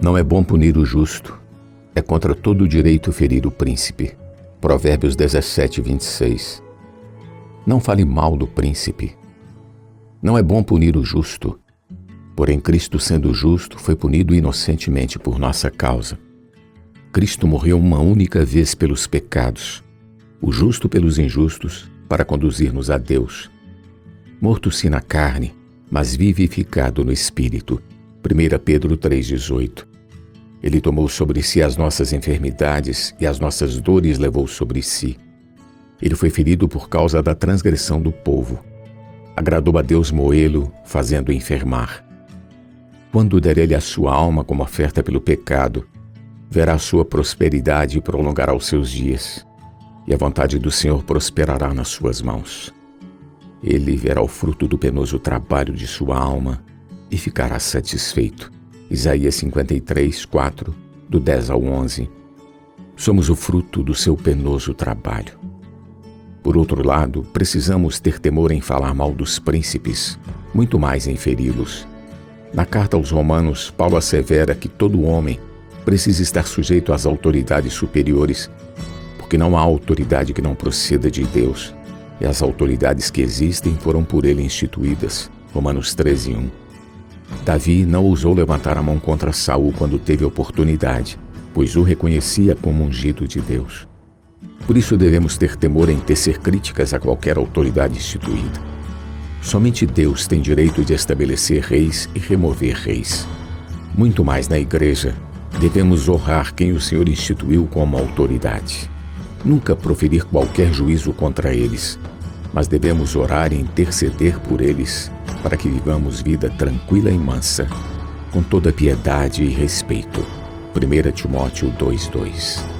Não é bom punir o justo, é contra todo o direito ferir o príncipe. Provérbios 17, 26. Não fale mal do príncipe. Não é bom punir o justo, porém Cristo, sendo justo, foi punido inocentemente por nossa causa. Cristo morreu uma única vez pelos pecados, o justo pelos injustos, para conduzir-nos a Deus. Morto-se na carne, mas vivificado no espírito. 1 Pedro 3,18. Ele tomou sobre si as nossas enfermidades e as nossas dores levou sobre si. Ele foi ferido por causa da transgressão do povo. Agradou a Deus moê-lo, fazendo-o enfermar. Quando der ele a sua alma como oferta pelo pecado, verá a sua prosperidade e prolongará os seus dias, e a vontade do Senhor prosperará nas suas mãos. Ele verá o fruto do penoso trabalho de sua alma e ficará satisfeito. Isaías 53, 4, do 10 ao 11. Somos o fruto do seu penoso trabalho. Por outro lado, precisamos ter temor em falar mal dos príncipes, muito mais em feri-los. Na carta aos Romanos, Paulo assevera que todo homem precisa estar sujeito às autoridades superiores, porque não há autoridade que não proceda de Deus, e as autoridades que existem foram por ele instituídas. Romanos 13, 1. Davi não ousou levantar a mão contra Saul quando teve oportunidade, pois o reconhecia como ungido de Deus. Por isso devemos ter temor em tecer críticas a qualquer autoridade instituída. Somente Deus tem direito de estabelecer reis e remover reis. Muito mais na igreja, devemos honrar quem o Senhor instituiu como autoridade. Nunca proferir qualquer juízo contra eles, mas devemos orar e interceder por eles para que vivamos vida tranquila e mansa, com toda piedade e respeito. 1 Timóteo 2,2